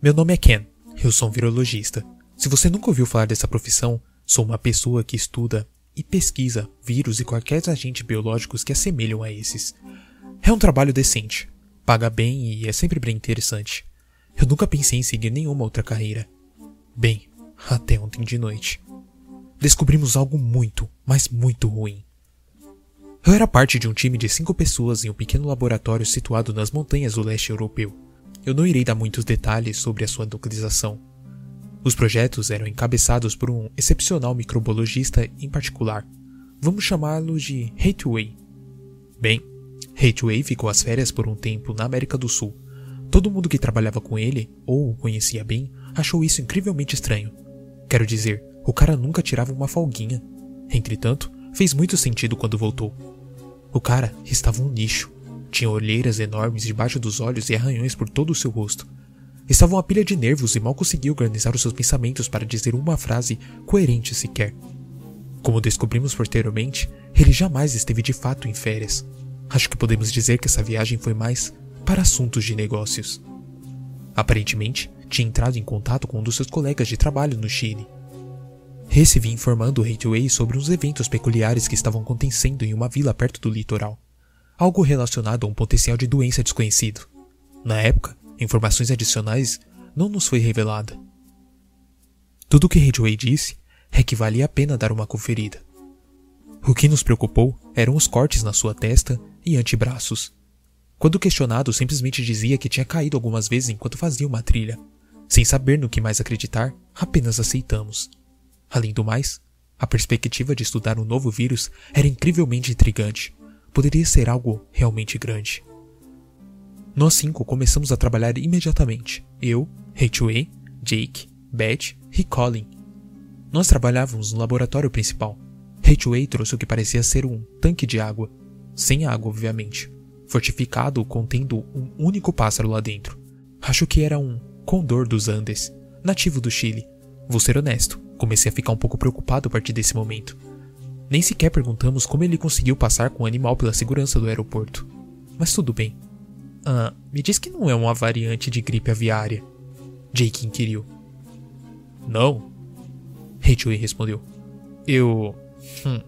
Meu nome é Ken, eu sou um virologista. Se você nunca ouviu falar dessa profissão, sou uma pessoa que estuda e pesquisa vírus e qualquer agentes biológicos que assemelham a esses. É um trabalho decente, paga bem e é sempre bem interessante. Eu nunca pensei em seguir nenhuma outra carreira. Bem, até ontem de noite. Descobrimos algo muito, mas muito ruim. Eu era parte de um time de cinco pessoas em um pequeno laboratório situado nas montanhas do leste europeu. Eu não irei dar muitos detalhes sobre a sua localização. Os projetos eram encabeçados por um excepcional microbiologista em particular. Vamos chamá-lo de Hateway. Bem, Hateway ficou às férias por um tempo na América do Sul. Todo mundo que trabalhava com ele, ou o conhecia bem, achou isso incrivelmente estranho. Quero dizer, o cara nunca tirava uma folguinha. Entretanto, fez muito sentido quando voltou. O cara estava um lixo. Tinha olheiras enormes debaixo dos olhos e arranhões por todo o seu rosto. Estava uma pilha de nervos e mal conseguia organizar os seus pensamentos para dizer uma frase coerente sequer. Como descobrimos posteriormente, ele jamais esteve de fato em férias. Acho que podemos dizer que essa viagem foi mais para assuntos de negócios. Aparentemente, tinha entrado em contato com um dos seus colegas de trabalho no Chile. Esse informando o Hateway sobre uns eventos peculiares que estavam acontecendo em uma vila perto do litoral. Algo relacionado a um potencial de doença desconhecido. Na época, informações adicionais não nos foi revelada. Tudo o que Hateway disse é que valia a pena dar uma conferida. O que nos preocupou eram os cortes na sua testa e antebraços. Quando questionado, simplesmente dizia que tinha caído algumas vezes enquanto fazia uma trilha. Sem saber no que mais acreditar, apenas aceitamos. Além do mais, a perspectiva de estudar um novo vírus era incrivelmente intrigante. Poderia ser algo realmente grande. Nós cinco começamos a trabalhar imediatamente. Eu, Hateway, Jake, Beth e Colin. Nós trabalhávamos no laboratório principal. Hateway trouxe o que parecia ser um tanque de água. Sem água, obviamente. Fortificado, contendo um único pássaro lá dentro. Acho que era um condor dos Andes, nativo do Chile. Vou ser honesto, comecei a ficar um pouco preocupado a partir desse momento. Nem sequer perguntamos como ele conseguiu passar com o animal pela segurança do aeroporto. Mas tudo bem, ah, me diz que não é uma variante de gripe aviária. Jake inquiriu. Não. Rachel respondeu. Eu. Hum,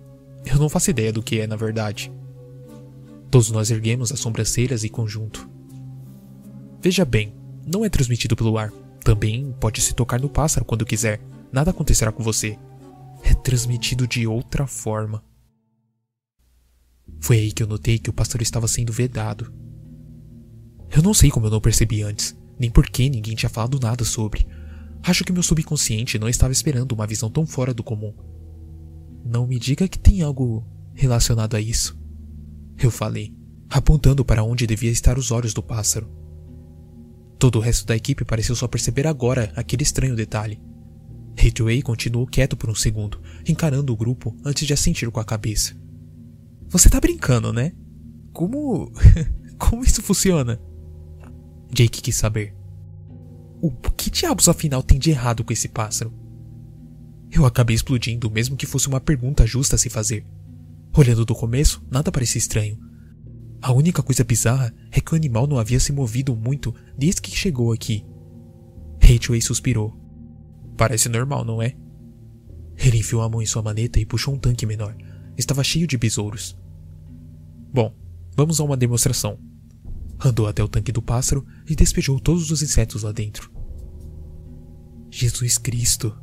eu não faço ideia do que é, na verdade. Todos nós erguemos as sobrancelhas em conjunto. Veja bem, não é transmitido pelo ar. Também pode se tocar no pássaro quando quiser. Nada acontecerá com você. É transmitido de outra forma. Foi aí que eu notei que o pássaro estava sendo vedado. Eu não sei como eu não percebi antes, nem por que ninguém tinha falado nada sobre. Acho que meu subconsciente não estava esperando uma visão tão fora do comum. Não me diga que tem algo relacionado a isso. Eu falei, apontando para onde devia estar os olhos do pássaro. Todo o resto da equipe pareceu só perceber agora aquele estranho detalhe. Hathaway continuou quieto por um segundo, encarando o grupo antes de assentir com a cabeça. Você tá brincando, né? Como. Como isso funciona? Jake quis saber. O que diabos afinal tem de errado com esse pássaro? Eu acabei explodindo, mesmo que fosse uma pergunta justa a se fazer. Olhando do começo, nada parecia estranho. A única coisa bizarra é que o animal não havia se movido muito desde que chegou aqui. Hateway suspirou. Parece normal, não é? Ele enfiou a mão em sua maneta e puxou um tanque menor. Estava cheio de besouros. Bom, vamos a uma demonstração. Andou até o tanque do pássaro e despejou todos os insetos lá dentro. Jesus Cristo!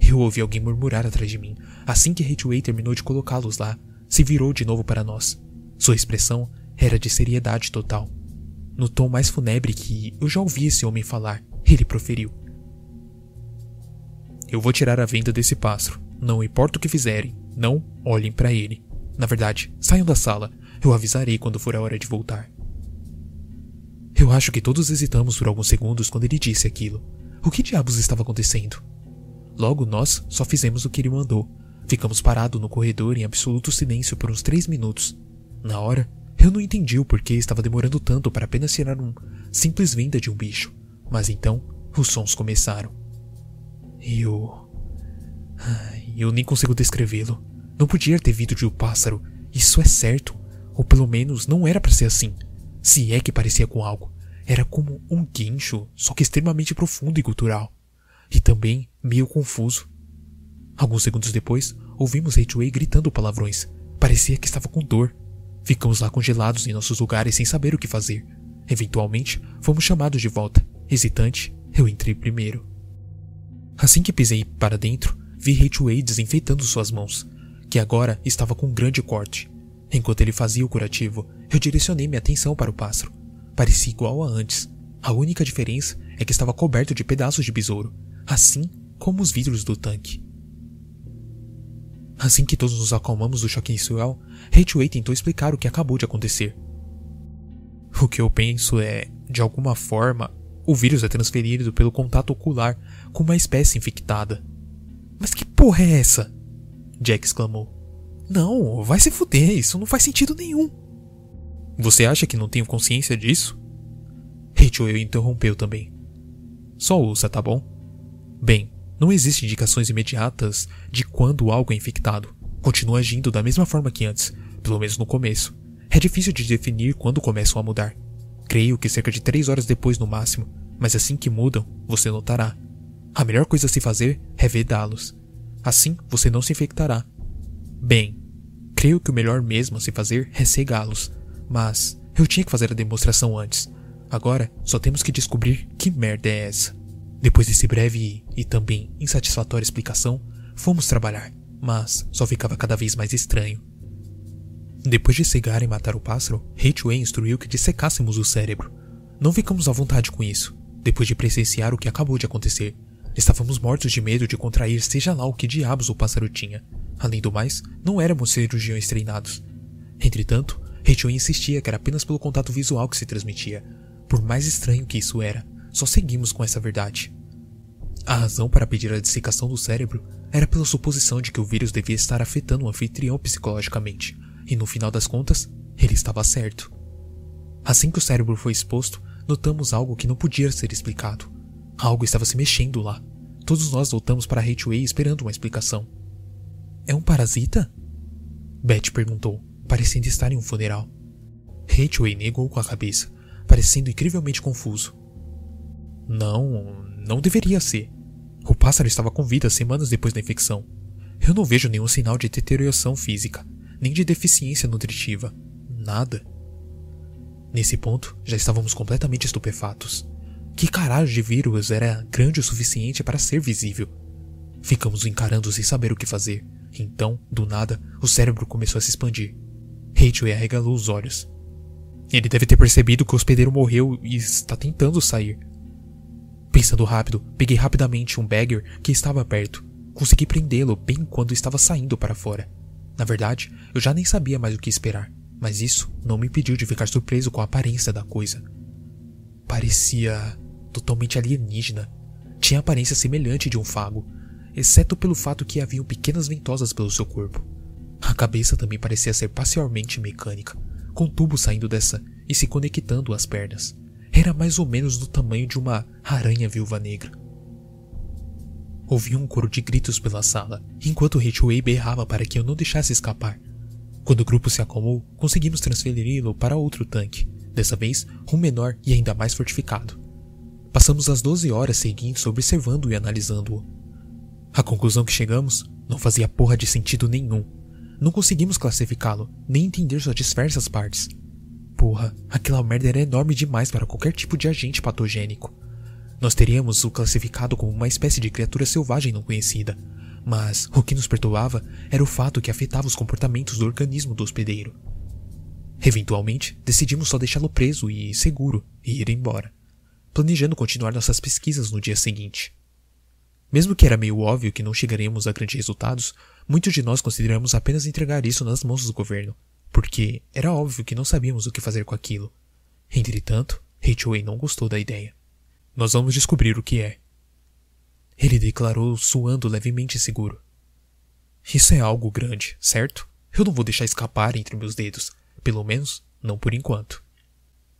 Eu ouvi alguém murmurar atrás de mim. Assim que Hateway terminou de colocá-los lá, se virou de novo para nós. Sua expressão era de seriedade total. No tom mais fúnebre que eu já ouvi esse homem falar, ele proferiu: Eu vou tirar a venda desse pássaro. Não importa o que fizerem, não olhem para ele. Na verdade, saiam da sala. Eu avisarei quando for a hora de voltar. Eu acho que todos hesitamos por alguns segundos quando ele disse aquilo. O que diabos estava acontecendo? Logo nós só fizemos o que ele mandou. Ficamos parados no corredor em absoluto silêncio por uns três minutos. Na hora, eu não entendi o porquê estava demorando tanto para apenas tirar um simples venda de um bicho. Mas então, os sons começaram. Eu. Eu nem consigo descrevê-lo. Não podia ter vindo de um pássaro. Isso é certo. Ou pelo menos não era para ser assim. Se é que parecia com algo. era como um guincho, só que extremamente profundo e cultural. E também meio confuso. Alguns segundos depois, ouvimos Hateway gritando palavrões. Parecia que estava com dor. Ficamos lá congelados em nossos lugares sem saber o que fazer. Eventualmente, fomos chamados de volta. Hesitante, eu entrei primeiro. Assim que pisei para dentro, vi Hateway desinfetando suas mãos, que agora estava com um grande corte. Enquanto ele fazia o curativo, eu direcionei minha atenção para o pássaro. Parecia igual a antes. A única diferença é que estava coberto de pedaços de besouro, assim como os vidros do tanque. Assim que todos nos acalmamos do choque inicial, Hateway tentou explicar o que acabou de acontecer. O que eu penso é, de alguma forma, o vírus é transferido pelo contato ocular com uma espécie infectada. Mas que porra é essa? Jack exclamou. Não, vai se fuder, isso não faz sentido nenhum. Você acha que não tenho consciência disso? Rachel interrompeu também. Só ouça, tá bom? Bem, não existem indicações imediatas de quando algo é infectado. Continua agindo da mesma forma que antes, pelo menos no começo. É difícil de definir quando começam a mudar. Creio que cerca de três horas depois no máximo, mas assim que mudam, você notará. A melhor coisa a se fazer é vedá-los. Assim você não se infectará. Bem, creio que o melhor mesmo a se fazer é cegá-los, mas eu tinha que fazer a demonstração antes. Agora só temos que descobrir que merda é essa. Depois desse breve e, também insatisfatória explicação, fomos trabalhar, mas só ficava cada vez mais estranho. Depois de cegar e matar o pássaro, Hateway instruiu que dissecássemos o cérebro. Não ficamos à vontade com isso, depois de presenciar o que acabou de acontecer. Estávamos mortos de medo de contrair seja lá o que diabos o pássaro tinha. Além do mais, não éramos cirurgiões treinados. Entretanto, Hateway insistia que era apenas pelo contato visual que se transmitia. Por mais estranho que isso era, só seguimos com essa verdade. A razão para pedir a dissecação do cérebro era pela suposição de que o vírus devia estar afetando o anfitrião psicologicamente, e no final das contas, ele estava certo. Assim que o cérebro foi exposto, notamos algo que não podia ser explicado. Algo estava se mexendo lá. Todos nós voltamos para Hateway esperando uma explicação. É um parasita? Beth perguntou, parecendo estar em um funeral. Hateway negou com a cabeça, parecendo incrivelmente confuso. Não, não deveria ser. O pássaro estava com vida semanas depois da infecção. Eu não vejo nenhum sinal de deterioração física nem de deficiência nutritiva. Nada. Nesse ponto, já estávamos completamente estupefatos. Que caralho de vírus era grande o suficiente para ser visível? Ficamos encarando sem saber o que fazer. Então, do nada, o cérebro começou a se expandir. Rachel arregalou os olhos. Ele deve ter percebido que o hospedeiro morreu e está tentando sair. Pensando rápido, peguei rapidamente um bagger que estava perto. Consegui prendê-lo bem quando estava saindo para fora. Na verdade, eu já nem sabia mais o que esperar, mas isso não me impediu de ficar surpreso com a aparência da coisa. Parecia totalmente alienígena. Tinha aparência semelhante de um fago, exceto pelo fato que haviam pequenas ventosas pelo seu corpo. A cabeça também parecia ser parcialmente mecânica, com tubos saindo dessa e se conectando às pernas. Era mais ou menos do tamanho de uma aranha viúva negra. Ouvi um coro de gritos pela sala, enquanto Hitchway berrava para que eu não deixasse escapar. Quando o grupo se acalmou, conseguimos transferi-lo para outro tanque, dessa vez um menor e ainda mais fortificado. Passamos as 12 horas seguintes observando e analisando-o. A conclusão que chegamos não fazia porra de sentido nenhum. Não conseguimos classificá-lo, nem entender suas diversas partes. Porra, aquela merda era enorme demais para qualquer tipo de agente patogênico. Nós teríamos o classificado como uma espécie de criatura selvagem não conhecida, mas o que nos perturbava era o fato que afetava os comportamentos do organismo do hospedeiro. Eventualmente, decidimos só deixá-lo preso e seguro e ir embora, planejando continuar nossas pesquisas no dia seguinte. Mesmo que era meio óbvio que não chegaríamos a grandes resultados, muitos de nós consideramos apenas entregar isso nas mãos do governo, porque era óbvio que não sabíamos o que fazer com aquilo. Entretanto, Hatchway não gostou da ideia. Nós vamos descobrir o que é. Ele declarou, suando levemente seguro. Isso é algo grande, certo? Eu não vou deixar escapar entre meus dedos, pelo menos não por enquanto.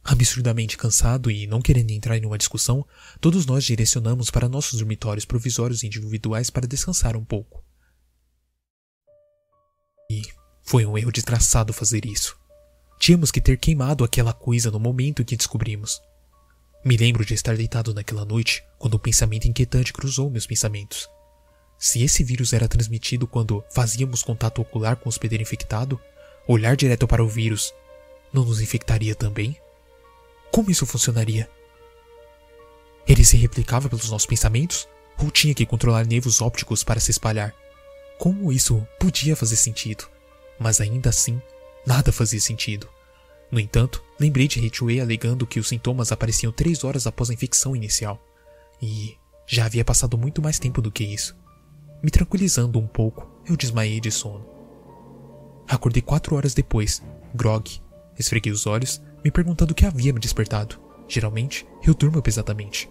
Absurdamente cansado e não querendo entrar em uma discussão, todos nós direcionamos para nossos dormitórios provisórios individuais para descansar um pouco. E foi um erro desgraçado fazer isso. Tínhamos que ter queimado aquela coisa no momento em que descobrimos. Me lembro de estar deitado naquela noite quando um pensamento inquietante cruzou meus pensamentos. Se esse vírus era transmitido quando fazíamos contato ocular com o hospedeiro infectado, olhar direto para o vírus não nos infectaria também? Como isso funcionaria? Ele se replicava pelos nossos pensamentos? Ou tinha que controlar nervos ópticos para se espalhar? Como isso podia fazer sentido? Mas ainda assim, nada fazia sentido. No entanto, lembrei de Ritchway alegando que os sintomas apareciam três horas após a infecção inicial. E já havia passado muito mais tempo do que isso. Me tranquilizando um pouco, eu desmaiei de sono. Acordei quatro horas depois, grog. Esfreguei os olhos, me perguntando o que havia me despertado. Geralmente, eu durmo pesadamente.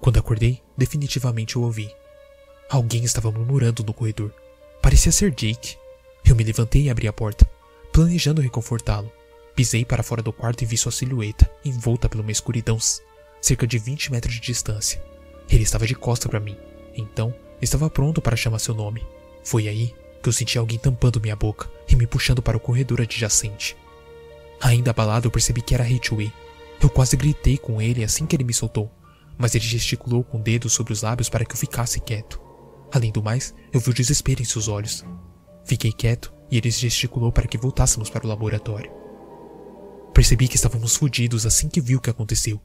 Quando acordei, definitivamente eu ouvi. Alguém estava murmurando no corredor. Parecia ser Jake. Eu me levantei e abri a porta, planejando reconfortá-lo. Pisei para fora do quarto e vi sua silhueta, envolta pela uma escuridão, cerca de 20 metros de distância. Ele estava de costa para mim, então estava pronto para chamar seu nome. Foi aí que eu senti alguém tampando minha boca e me puxando para o corredor adjacente. Ainda abalado, eu percebi que era Hitchway. Eu quase gritei com ele assim que ele me soltou, mas ele gesticulou com o dedo sobre os lábios para que eu ficasse quieto. Além do mais, eu vi o desespero em seus olhos. Fiquei quieto e ele gesticulou para que voltássemos para o laboratório. Percebi que estávamos fodidos assim que vi o que aconteceu.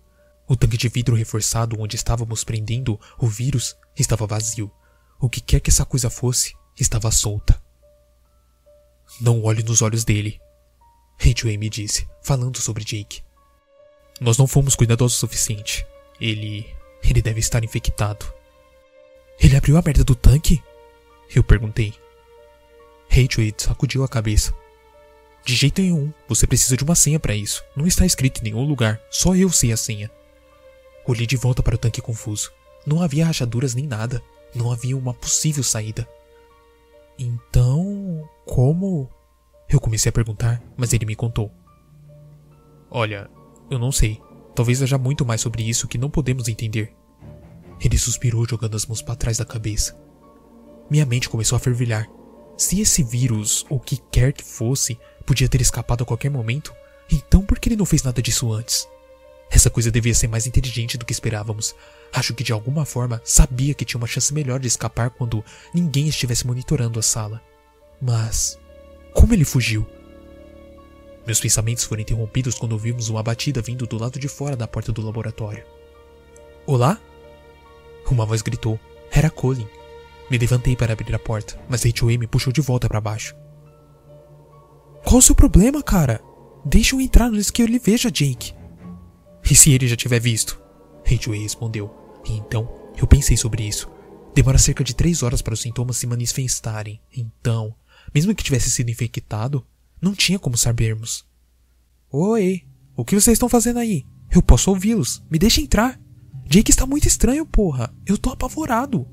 O tanque de vidro reforçado onde estávamos prendendo o vírus estava vazio. O que quer que essa coisa fosse, estava solta. Não olhe nos olhos dele, Ridgway me disse, falando sobre Jake. Nós não fomos cuidadosos o suficiente. Ele. ele deve estar infectado. Ele abriu a merda do tanque? Eu perguntei. Ridgway sacudiu a cabeça. De jeito nenhum, você precisa de uma senha para isso. Não está escrito em nenhum lugar, só eu sei a senha. Olhei de volta para o tanque confuso. Não havia rachaduras nem nada. Não havia uma possível saída. Então, como? Eu comecei a perguntar, mas ele me contou. Olha, eu não sei. Talvez haja muito mais sobre isso que não podemos entender. Ele suspirou jogando as mãos para trás da cabeça. Minha mente começou a fervilhar. Se esse vírus, ou o que quer que fosse, podia ter escapado a qualquer momento, então por que ele não fez nada disso antes? Essa coisa devia ser mais inteligente do que esperávamos. Acho que de alguma forma sabia que tinha uma chance melhor de escapar quando ninguém estivesse monitorando a sala. Mas. Como ele fugiu? Meus pensamentos foram interrompidos quando ouvimos uma batida vindo do lado de fora da porta do laboratório. Olá? Uma voz gritou. Era Colin. Me levantei para abrir a porta, mas Rachel me puxou de volta para baixo. Qual o seu problema, cara? Deixa eu entrar antes que ele veja Jake. E se ele já tiver visto? Ridgway respondeu. E então, eu pensei sobre isso. Demora cerca de três horas para os sintomas se manifestarem. Então, mesmo que tivesse sido infectado, não tinha como sabermos. Oi, o que vocês estão fazendo aí? Eu posso ouvi-los. Me deixa entrar. Jake está muito estranho, porra. Eu tô apavorado.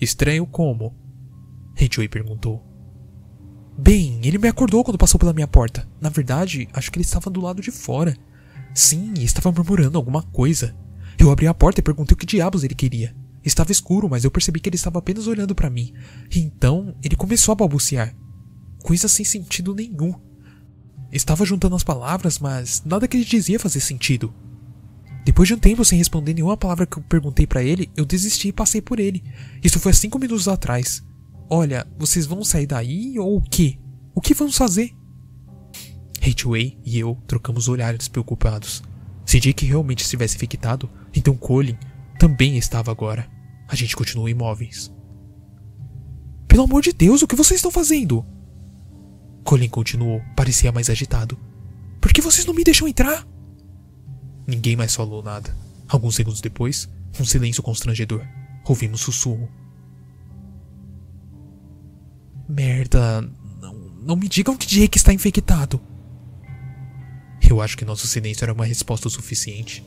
Estranho como? Ridgway perguntou. Bem, ele me acordou quando passou pela minha porta. Na verdade, acho que ele estava do lado de fora. Sim, estava murmurando alguma coisa. Eu abri a porta e perguntei o que diabos ele queria. Estava escuro, mas eu percebi que ele estava apenas olhando para mim. Então, ele começou a balbuciar. Coisa sem sentido nenhum. Estava juntando as palavras, mas nada que ele dizia fazia sentido. Depois de um tempo sem responder nenhuma palavra que eu perguntei para ele, eu desisti e passei por ele. Isso foi há cinco minutos atrás. Olha, vocês vão sair daí ou o quê? O que vamos fazer? Hateway e eu trocamos olhares preocupados. Se Jake realmente estivesse infectado, então Colin também estava agora. A gente continuou imóveis. Pelo amor de Deus, o que vocês estão fazendo? Colin continuou, parecia mais agitado. Por que vocês não me deixam entrar? Ninguém mais falou nada. Alguns segundos depois, um silêncio constrangedor. Ouvimos sussurro. Merda. Não, não me digam que Jake está infectado. Eu acho que nosso silêncio era uma resposta suficiente.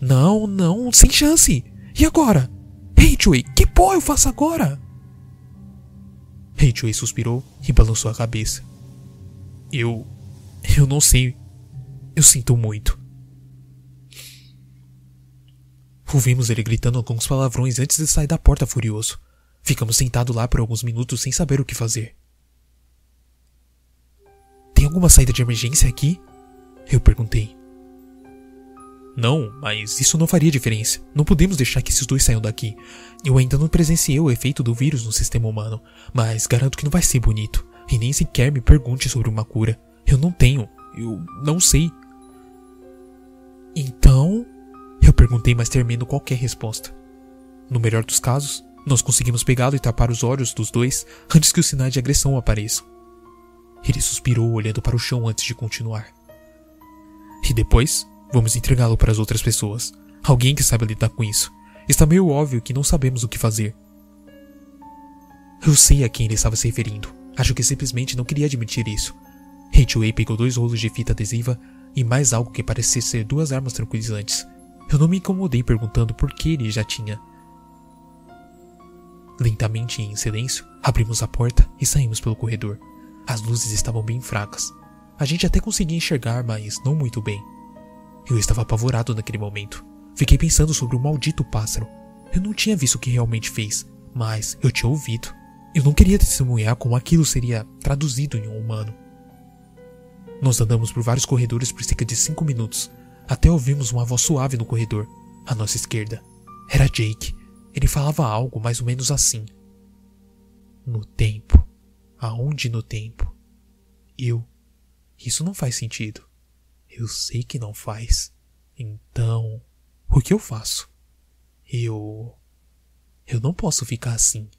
Não, não, sem chance. E agora? Hateway, que porra eu faço agora? Hateway suspirou e balançou a cabeça. Eu. Eu não sei. Eu sinto muito. Ouvimos ele gritando alguns palavrões antes de sair da porta furioso. Ficamos sentados lá por alguns minutos sem saber o que fazer. Tem alguma saída de emergência aqui? Eu perguntei. Não, mas isso não faria diferença. Não podemos deixar que esses dois saiam daqui. Eu ainda não presenciei o efeito do vírus no sistema humano, mas garanto que não vai ser bonito. E nem sequer me pergunte sobre uma cura. Eu não tenho. Eu não sei. Então? Eu perguntei, mas termino qualquer resposta. No melhor dos casos, nós conseguimos pegá-lo e tapar os olhos dos dois antes que os sinais de agressão apareçam. Ele suspirou olhando para o chão antes de continuar. E depois, vamos entregá-lo para as outras pessoas. Alguém que saiba lidar com isso. Está meio óbvio que não sabemos o que fazer. Eu sei a quem ele estava se referindo. Acho que simplesmente não queria admitir isso. Rachel pegou dois rolos de fita adesiva e mais algo que parecia ser duas armas tranquilizantes. Eu não me incomodei perguntando por que ele já tinha. Lentamente e em silêncio, abrimos a porta e saímos pelo corredor. As luzes estavam bem fracas. A gente até conseguia enxergar, mas não muito bem. Eu estava apavorado naquele momento. Fiquei pensando sobre o maldito pássaro. Eu não tinha visto o que realmente fez, mas eu tinha ouvido. Eu não queria testemunhar como aquilo seria traduzido em um humano. Nós andamos por vários corredores por cerca de cinco minutos, até ouvimos uma voz suave no corredor, à nossa esquerda. Era Jake. Ele falava algo mais ou menos assim. No tempo. Aonde no tempo? Eu. Isso não faz sentido. Eu sei que não faz. Então. O que eu faço? Eu. Eu não posso ficar assim.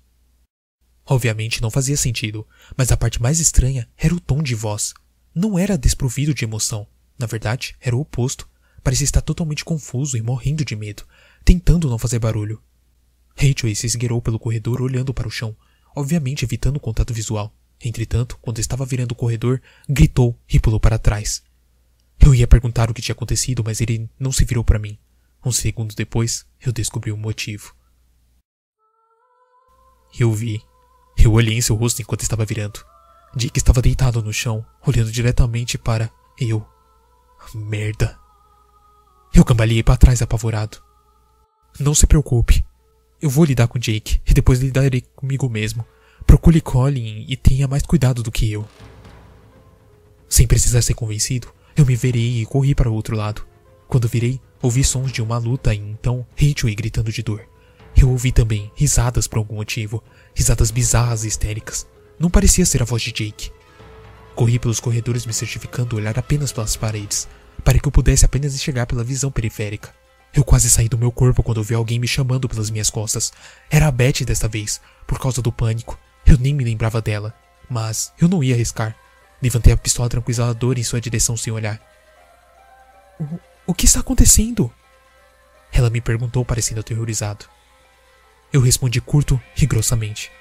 Obviamente não fazia sentido, mas a parte mais estranha era o tom de voz. Não era desprovido de emoção. Na verdade, era o oposto. Parecia estar totalmente confuso e morrendo de medo, tentando não fazer barulho. Rachel se esgueirou pelo corredor olhando para o chão, obviamente evitando o contato visual. Entretanto, quando estava virando o corredor, gritou e pulou para trás. Eu ia perguntar o que tinha acontecido, mas ele não se virou para mim. Um segundo depois, eu descobri o motivo. Eu vi. Eu olhei em seu rosto enquanto estava virando. Dick estava deitado no chão, olhando diretamente para eu. Merda. Eu cambaleei para trás apavorado. Não se preocupe. Eu vou lidar com Jake e depois lidarei comigo mesmo. Procure Colin e tenha mais cuidado do que eu. Sem precisar ser convencido, eu me virei e corri para o outro lado. Quando virei, ouvi sons de uma luta e então Rachel gritando de dor. Eu ouvi também risadas por algum motivo, risadas bizarras e histéricas. Não parecia ser a voz de Jake. Corri pelos corredores me certificando olhar apenas pelas paredes, para que eu pudesse apenas enxergar pela visão periférica. Eu quase saí do meu corpo quando vi alguém me chamando pelas minhas costas. Era a Betty desta vez, por causa do pânico. Eu nem me lembrava dela, mas eu não ia arriscar. Levantei a pistola tranquilizadora em sua direção sem olhar. O, o que está acontecendo? Ela me perguntou, parecendo aterrorizado. Eu respondi curto e grossamente.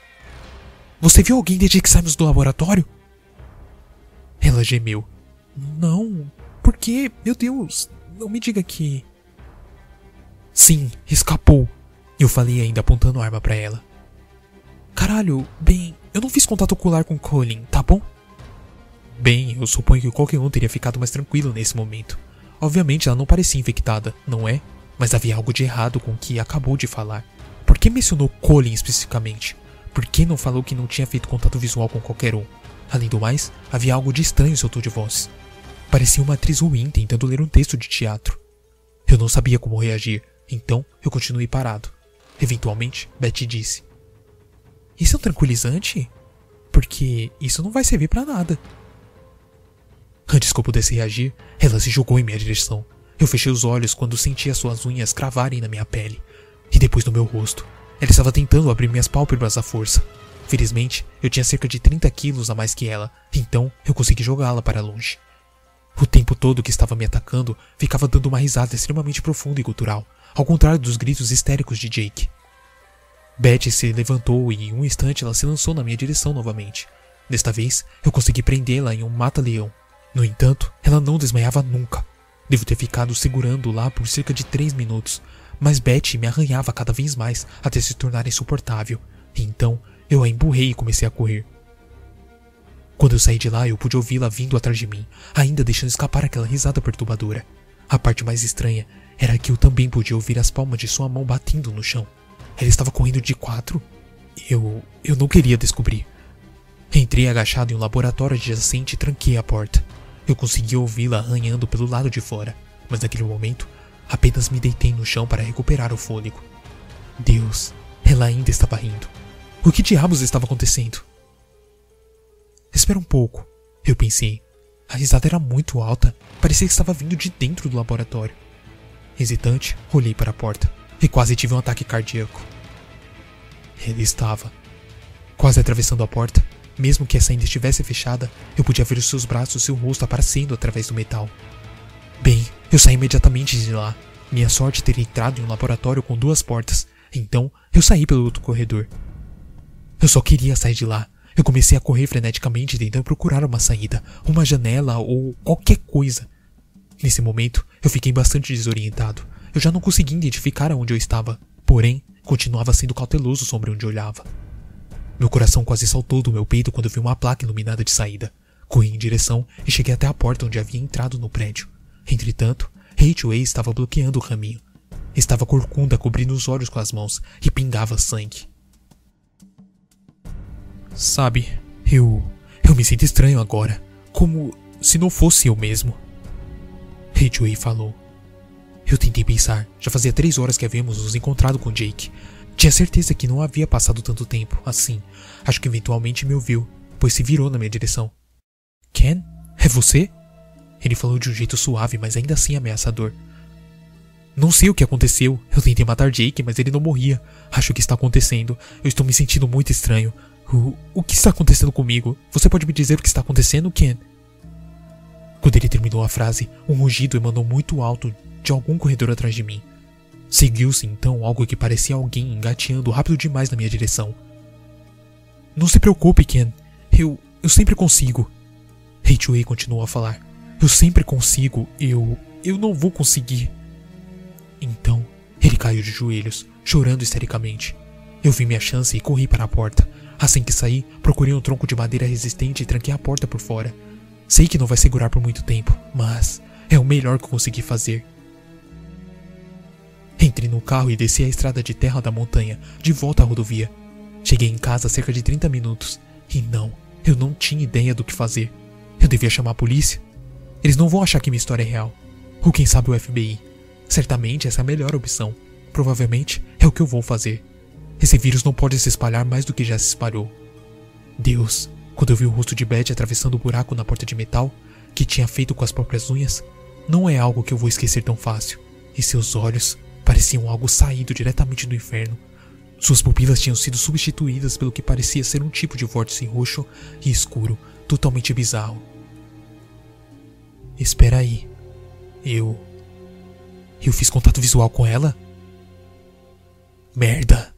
Você viu alguém desde que saímos do laboratório? Ela gemeu. Não. Por quê? Meu Deus. Não me diga que. Sim, escapou. Eu falei ainda apontando a arma para ela. Caralho, bem, eu não fiz contato ocular com Colin, tá bom? Bem, eu suponho que qualquer um teria ficado mais tranquilo nesse momento. Obviamente ela não parecia infectada, não é? Mas havia algo de errado com o que acabou de falar. Por que mencionou Colin especificamente? Por que não falou que não tinha feito contato visual com qualquer um? Além do mais, havia algo de estranho em seu tom de voz. Parecia uma atriz ruim tentando ler um texto de teatro. Eu não sabia como reagir, então eu continuei parado. Eventualmente, Betty disse: Isso é um tranquilizante? Porque isso não vai servir para nada. Antes que eu pudesse reagir, ela se jogou em minha direção. Eu fechei os olhos quando senti as suas unhas cravarem na minha pele e depois no meu rosto. Ela estava tentando abrir minhas pálpebras à força. Felizmente, eu tinha cerca de 30 quilos a mais que ela, então eu consegui jogá-la para longe. O tempo todo que estava me atacando, ficava dando uma risada extremamente profunda e cultural, ao contrário dos gritos histéricos de Jake. Betty se levantou e em um instante ela se lançou na minha direção novamente. Desta vez, eu consegui prendê-la em um mata-leão. No entanto, ela não desmaiava nunca. Devo ter ficado segurando lá por cerca de três minutos, mas Betty me arranhava cada vez mais até se tornar insuportável. E então, eu a emburrei e comecei a correr. Quando eu saí de lá, eu pude ouvi-la vindo atrás de mim, ainda deixando escapar aquela risada perturbadora. A parte mais estranha era que eu também podia ouvir as palmas de sua mão batendo no chão. Ela estava correndo de quatro? Eu. eu não queria descobrir. Entrei agachado em um laboratório adjacente e tranquei a porta. Eu consegui ouvi-la arranhando pelo lado de fora, mas naquele momento, Apenas me deitei no chão para recuperar o fôlego. Deus, ela ainda estava rindo. O que diabos estava acontecendo? Espera um pouco, eu pensei. A risada era muito alta, parecia que estava vindo de dentro do laboratório. Hesitante, olhei para a porta e quase tive um ataque cardíaco. Ele estava. Quase atravessando a porta, mesmo que essa ainda estivesse fechada, eu podia ver os seus braços e seu rosto aparecendo através do metal. Bem, eu saí imediatamente de lá. Minha sorte ter entrado em um laboratório com duas portas, então eu saí pelo outro corredor. Eu só queria sair de lá. Eu comecei a correr freneticamente tentando procurar uma saída, uma janela ou qualquer coisa. Nesse momento, eu fiquei bastante desorientado. Eu já não conseguia identificar aonde eu estava, porém, continuava sendo cauteloso sobre onde olhava. Meu coração quase saltou do meu peito quando vi uma placa iluminada de saída. Corri em direção e cheguei até a porta onde havia entrado no prédio. Entretanto, Rachel estava bloqueando o caminho. Estava corcunda cobrindo os olhos com as mãos e pingava sangue. Sabe, eu. Eu me sinto estranho agora. Como se não fosse eu mesmo. Rachel falou. Eu tentei pensar. Já fazia três horas que havíamos nos encontrado com Jake. Tinha certeza que não havia passado tanto tempo assim. Acho que eventualmente me ouviu, pois se virou na minha direção. Ken? É você? Ele falou de um jeito suave, mas ainda assim ameaçador. Não sei o que aconteceu. Eu tentei matar Jake, mas ele não morria. Acho que está acontecendo. Eu estou me sentindo muito estranho. O, o que está acontecendo comigo? Você pode me dizer o que está acontecendo, Ken? Quando ele terminou a frase, um rugido emanou muito alto de algum corredor atrás de mim. Seguiu-se então algo que parecia alguém engateando rápido demais na minha direção. Não se preocupe, Ken. Eu. eu sempre consigo. Rachel continuou a falar. Eu sempre consigo. Eu. Eu não vou conseguir. Então, ele caiu de joelhos, chorando histericamente. Eu vi minha chance e corri para a porta. Assim que saí, procurei um tronco de madeira resistente e tranquei a porta por fora. Sei que não vai segurar por muito tempo, mas é o melhor que consegui fazer. Entrei no carro e desci a estrada de terra da montanha, de volta à rodovia. Cheguei em casa cerca de 30 minutos. E não, eu não tinha ideia do que fazer. Eu devia chamar a polícia? Eles não vão achar que minha história é real. Ou quem sabe o FBI. Certamente essa é a melhor opção. Provavelmente é o que eu vou fazer. Esse vírus não pode se espalhar mais do que já se espalhou. Deus, quando eu vi o rosto de Betty atravessando o buraco na porta de metal, que tinha feito com as próprias unhas, não é algo que eu vou esquecer tão fácil. E seus olhos pareciam algo saído diretamente do inferno. Suas pupilas tinham sido substituídas pelo que parecia ser um tipo de vórtice roxo e escuro, totalmente bizarro. Espera aí. Eu. Eu fiz contato visual com ela? Merda.